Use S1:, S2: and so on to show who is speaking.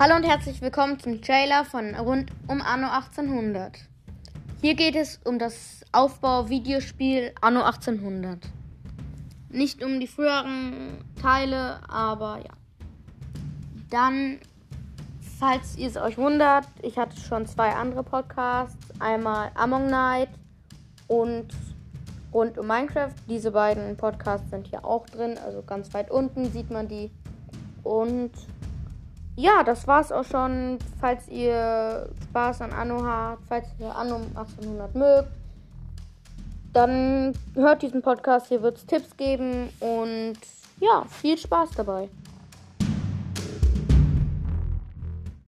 S1: Hallo und herzlich willkommen zum Trailer von rund um Anno 1800. Hier geht es um das Aufbau-Videospiel Anno 1800. Nicht um die früheren Teile, aber ja. Dann, falls ihr es euch wundert, ich hatte schon zwei andere Podcasts. Einmal Among Night und rund um Minecraft. Diese beiden Podcasts sind hier auch drin, also ganz weit unten sieht man die. Und ja, das war's auch schon. Falls ihr Spaß an Anno habt, falls ihr Anno 1800 mögt, dann hört diesen Podcast. Hier wird es Tipps geben und ja, viel Spaß dabei.